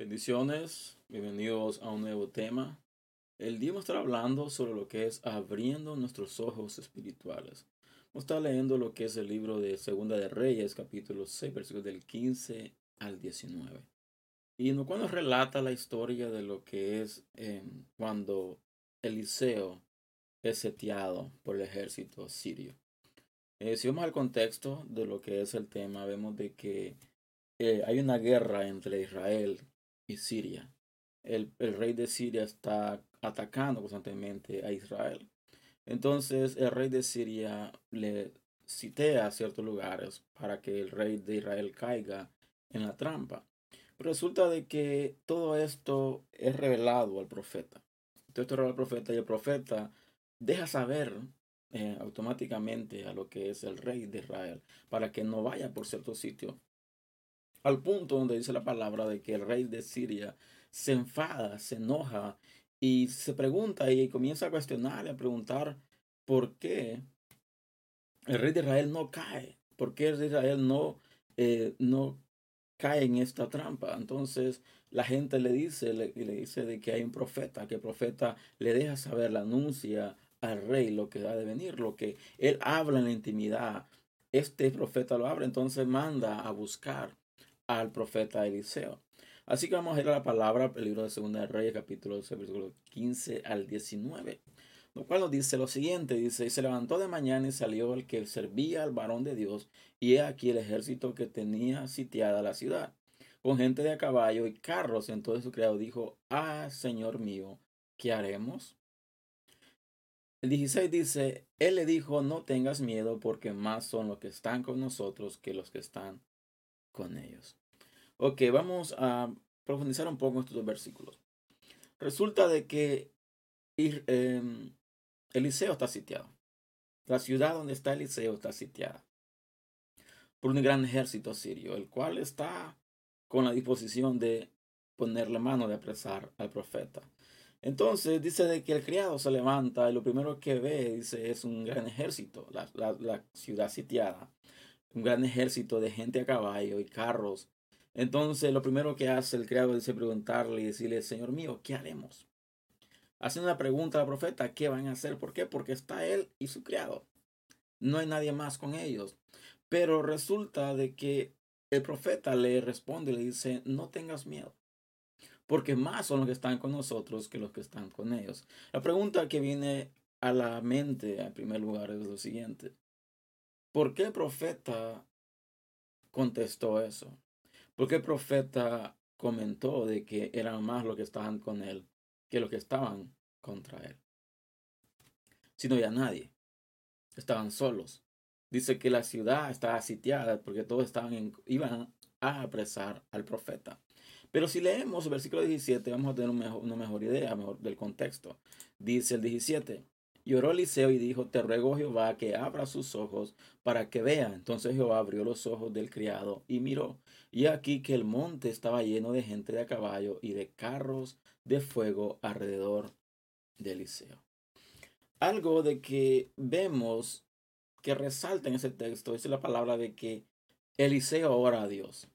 Bendiciones, bienvenidos a un nuevo tema. El día vamos a estar hablando sobre lo que es abriendo nuestros ojos espirituales. Vamos a estar leyendo lo que es el libro de Segunda de Reyes, capítulo 6, versículos del 15 al 19. Y cual nos relata la historia de lo que es em, cuando Eliseo es setiado por el ejército sirio. Eh, si vamos al contexto de lo que es el tema, vemos de que eh, hay una guerra entre Israel Siria. El, rey de Siria está atacando constantemente a Israel. Entonces el rey de Siria le citea a ciertos lugares para que el rey de Israel caiga en la trampa. resulta de que todo esto es revelado al profeta. Todo esto es revelado al profeta y el profeta deja saber eh, automáticamente a lo que es el rey de Israel para que no vaya por cierto sitio al punto donde dice la palabra de que el rey de Siria se enfada, se enoja y se pregunta y comienza a cuestionar y a preguntar por qué el rey de Israel no cae, por qué el rey de Israel no, eh, no cae en esta trampa. Entonces la gente le dice, le, le dice de que hay un profeta, que el profeta le deja saber, la anuncia al rey lo que va de venir, lo que él habla en la intimidad. Este profeta lo abre, entonces manda a buscar al profeta Eliseo. Así que vamos a ir a la palabra, el libro de Segunda de Reyes, capítulo 12, versículo 15 al 19. Lo cual nos dice lo siguiente, dice, y se levantó de mañana y salió el que servía al varón de Dios, y he aquí el ejército que tenía sitiada la ciudad, con gente de a caballo y carros. Entonces su criado dijo, ah, Señor mío, ¿qué haremos? El 16 dice, él le dijo, no tengas miedo, porque más son los que están con nosotros que los que están con ellos. Ok, vamos a profundizar un poco en estos dos versículos. Resulta de que em, Eliseo está sitiado. La ciudad donde está Eliseo está sitiada por un gran ejército sirio, el cual está con la disposición de ponerle mano de apresar al profeta. Entonces dice de que el criado se levanta y lo primero que ve, dice, es un gran ejército, la ciudad sitiada, un gran ejército de gente a caballo y carros entonces, lo primero que hace el criado es preguntarle y decirle, Señor mío, ¿qué haremos? Hace una pregunta al profeta, ¿qué van a hacer? ¿Por qué? Porque está él y su criado. No hay nadie más con ellos. Pero resulta de que el profeta le responde le dice, no tengas miedo, porque más son los que están con nosotros que los que están con ellos. La pregunta que viene a la mente en primer lugar es lo siguiente. ¿Por qué el profeta contestó eso? Porque el profeta comentó de que eran más los que estaban con él que los que estaban contra él. Si no había nadie, estaban solos. Dice que la ciudad estaba sitiada porque todos estaban iban a apresar al profeta. Pero si leemos el versículo 17, vamos a tener una mejor idea del contexto. Dice el 17, Lloró Eliseo y dijo, te ruego Jehová que abra sus ojos para que vea. Entonces Jehová abrió los ojos del criado y miró. Y aquí que el monte estaba lleno de gente de a caballo y de carros de fuego alrededor de Eliseo. Algo de que vemos que resalta en ese texto es la palabra de que Eliseo ora a Dios.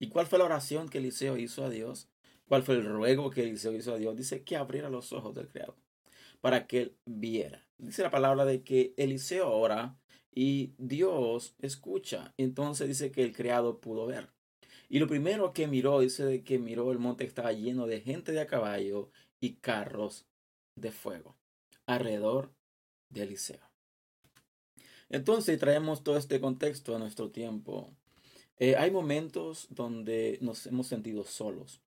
¿Y cuál fue la oración que Eliseo hizo a Dios? ¿Cuál fue el ruego que Eliseo hizo a Dios? Dice que abriera los ojos del criado para que él viera. Dice la palabra de que Eliseo ora y Dios escucha. Entonces dice que el criado pudo ver. Y lo primero que miró, dice de que miró el monte que estaba lleno de gente de a caballo y carros de fuego alrededor de Eliseo. Entonces traemos todo este contexto a nuestro tiempo. Eh, hay momentos donde nos hemos sentido solos.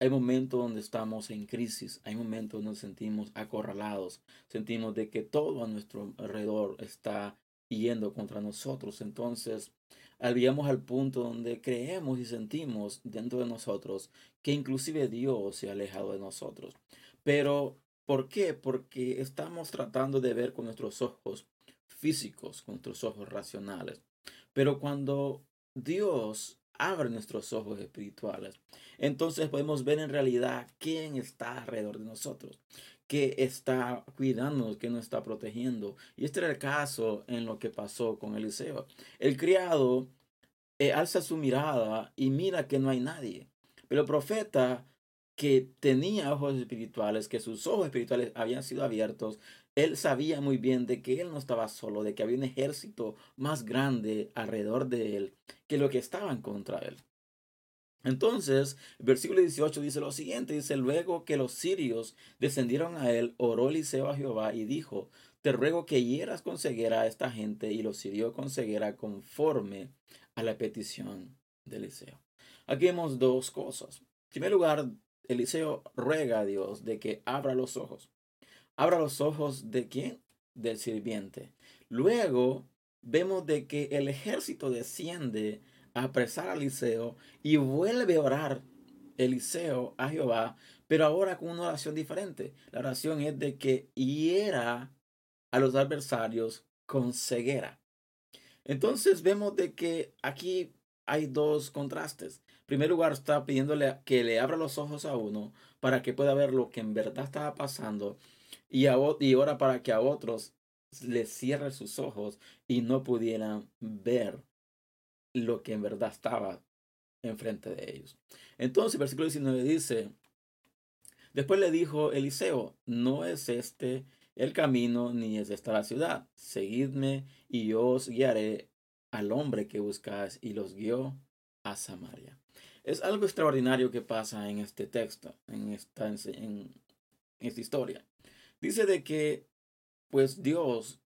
Hay momentos donde estamos en crisis, hay momentos donde nos sentimos acorralados, sentimos de que todo a nuestro alrededor está yendo contra nosotros. Entonces, arribamos al punto donde creemos y sentimos dentro de nosotros que inclusive Dios se ha alejado de nosotros. Pero, ¿por qué? Porque estamos tratando de ver con nuestros ojos físicos, con nuestros ojos racionales. Pero cuando Dios abre nuestros ojos espirituales. Entonces podemos ver en realidad quién está alrededor de nosotros, qué está cuidándonos, qué nos está protegiendo. Y este era el caso en lo que pasó con Eliseo. El criado eh, alza su mirada y mira que no hay nadie. Pero el profeta que tenía ojos espirituales, que sus ojos espirituales habían sido abiertos, él sabía muy bien de que él no estaba solo, de que había un ejército más grande alrededor de él que lo que estaban contra él. Entonces, versículo 18 dice lo siguiente, dice, luego que los sirios descendieron a él, oró Eliseo a Jehová y dijo, te ruego que hieras con ceguera a esta gente, y los sirios con ceguera conforme a la petición de Eliseo. Aquí vemos dos cosas. En primer lugar, Eliseo ruega a Dios de que abra los ojos. Abra los ojos de quién? Del sirviente. Luego vemos de que el ejército desciende a apresar a Eliseo y vuelve a orar Eliseo a Jehová, pero ahora con una oración diferente. La oración es de que hiera a los adversarios con ceguera. Entonces vemos de que aquí hay dos contrastes. En primer lugar, está pidiéndole que le abra los ojos a uno para que pueda ver lo que en verdad estaba pasando y, ahora para que a otros les cierre sus ojos y no pudieran ver lo que en verdad estaba enfrente de ellos. Entonces, versículo 19 dice, después le dijo Eliseo, no es este el camino ni es esta la ciudad, seguidme y yo os guiaré al hombre que buscáis y los guió a Samaria. Es algo extraordinario que pasa en este texto, en esta, en esta historia. Dice de que, pues Dios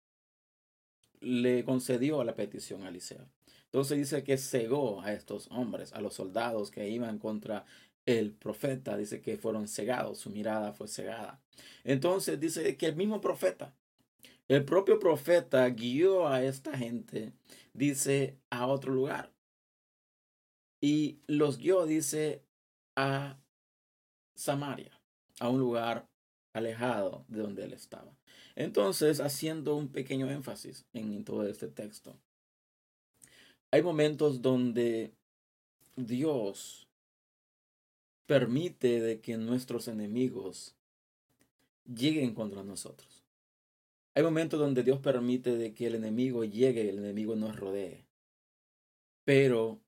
le concedió la petición a Eliseo. Entonces dice que cegó a estos hombres, a los soldados que iban contra el profeta. Dice que fueron cegados, su mirada fue cegada. Entonces dice que el mismo profeta, el propio profeta guió a esta gente, dice, a otro lugar. Y los guió, dice, a Samaria, a un lugar alejado de donde él estaba. Entonces, haciendo un pequeño énfasis en todo este texto, hay momentos donde Dios permite de que nuestros enemigos lleguen contra nosotros. Hay momentos donde Dios permite de que el enemigo llegue, el enemigo nos rodee. Pero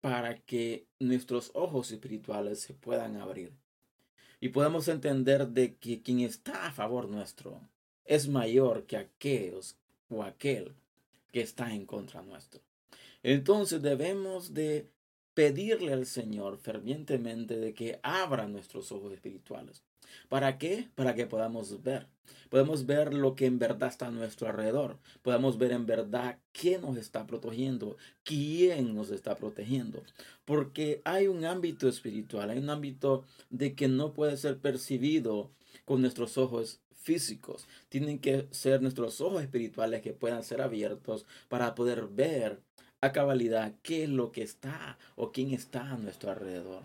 para que nuestros ojos espirituales se puedan abrir y podemos entender de que quien está a favor nuestro es mayor que aquellos o aquel que está en contra nuestro. Entonces debemos de pedirle al Señor fervientemente de que abra nuestros ojos espirituales. ¿Para qué? Para que podamos ver. Podemos ver lo que en verdad está a nuestro alrededor. Podemos ver en verdad quién nos está protegiendo, quién nos está protegiendo. Porque hay un ámbito espiritual, hay un ámbito de que no puede ser percibido con nuestros ojos físicos. Tienen que ser nuestros ojos espirituales que puedan ser abiertos para poder ver a cabalidad qué es lo que está o quién está a nuestro alrededor.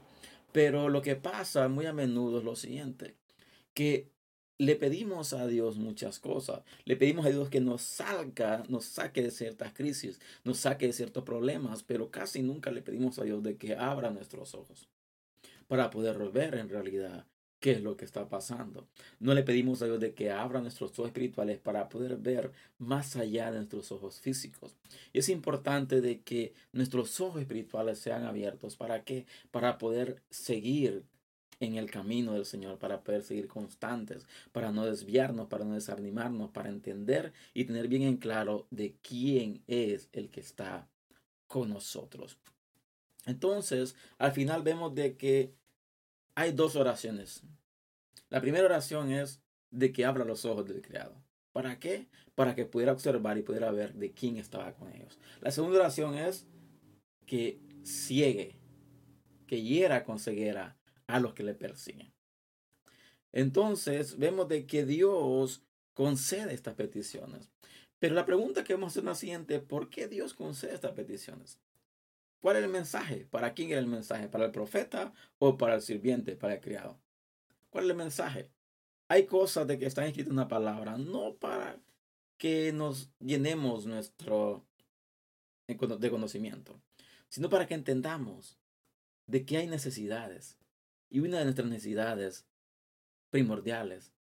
Pero lo que pasa muy a menudo es lo siguiente, que le pedimos a Dios muchas cosas. Le pedimos a Dios que nos salga, nos saque de ciertas crisis, nos saque de ciertos problemas, pero casi nunca le pedimos a Dios de que abra nuestros ojos para poder ver en realidad qué es lo que está pasando. No le pedimos a Dios de que abra nuestros ojos espirituales para poder ver más allá de nuestros ojos físicos. Y es importante de que nuestros ojos espirituales sean abiertos. ¿Para qué? Para poder seguir en el camino del Señor, para poder seguir constantes, para no desviarnos, para no desanimarnos, para entender y tener bien en claro de quién es el que está con nosotros. Entonces, al final vemos de que hay dos oraciones. La primera oración es de que abra los ojos del criado. ¿Para qué? Para que pudiera observar y pudiera ver de quién estaba con ellos. La segunda oración es que ciegue, que hiera con ceguera a los que le persiguen. Entonces vemos de que Dios concede estas peticiones. Pero la pregunta que vamos a hacer es la siguiente, ¿por qué Dios concede estas peticiones? ¿Cuál es el mensaje? ¿Para quién era el mensaje? ¿Para el profeta o para el sirviente, para el criado? ¿Cuál es el mensaje? Hay cosas de que están escritas una palabra, no para que nos llenemos nuestro de conocimiento, sino para que entendamos de que hay necesidades. Y una de nuestras necesidades primordiales,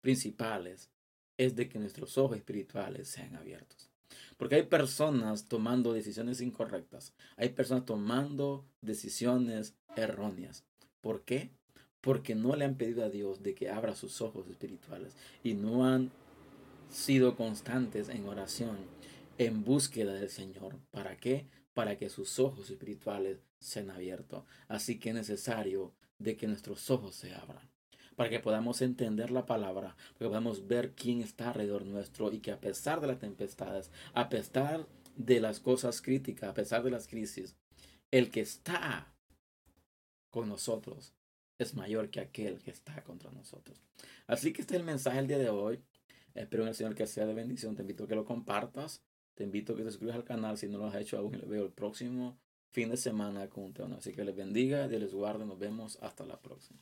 principales, es de que nuestros ojos espirituales sean abiertos. Porque hay personas tomando decisiones incorrectas. Hay personas tomando decisiones erróneas. ¿Por qué? Porque no le han pedido a Dios de que abra sus ojos espirituales y no han sido constantes en oración, en búsqueda del Señor. ¿Para qué? Para que sus ojos espirituales sean abiertos. Así que es necesario de que nuestros ojos se abran para que podamos entender la palabra, para que podamos ver quién está alrededor nuestro y que a pesar de las tempestades, a pesar de las cosas críticas, a pesar de las crisis, el que está con nosotros es mayor que aquel que está contra nosotros. Así que este es el mensaje del día de hoy. Espero en el Señor que sea de bendición. Te invito a que lo compartas. Te invito a que te suscribas al canal si no lo has hecho aún. Les veo el próximo fin de semana con un tema. Así que les bendiga, Dios les guarde. Nos vemos hasta la próxima.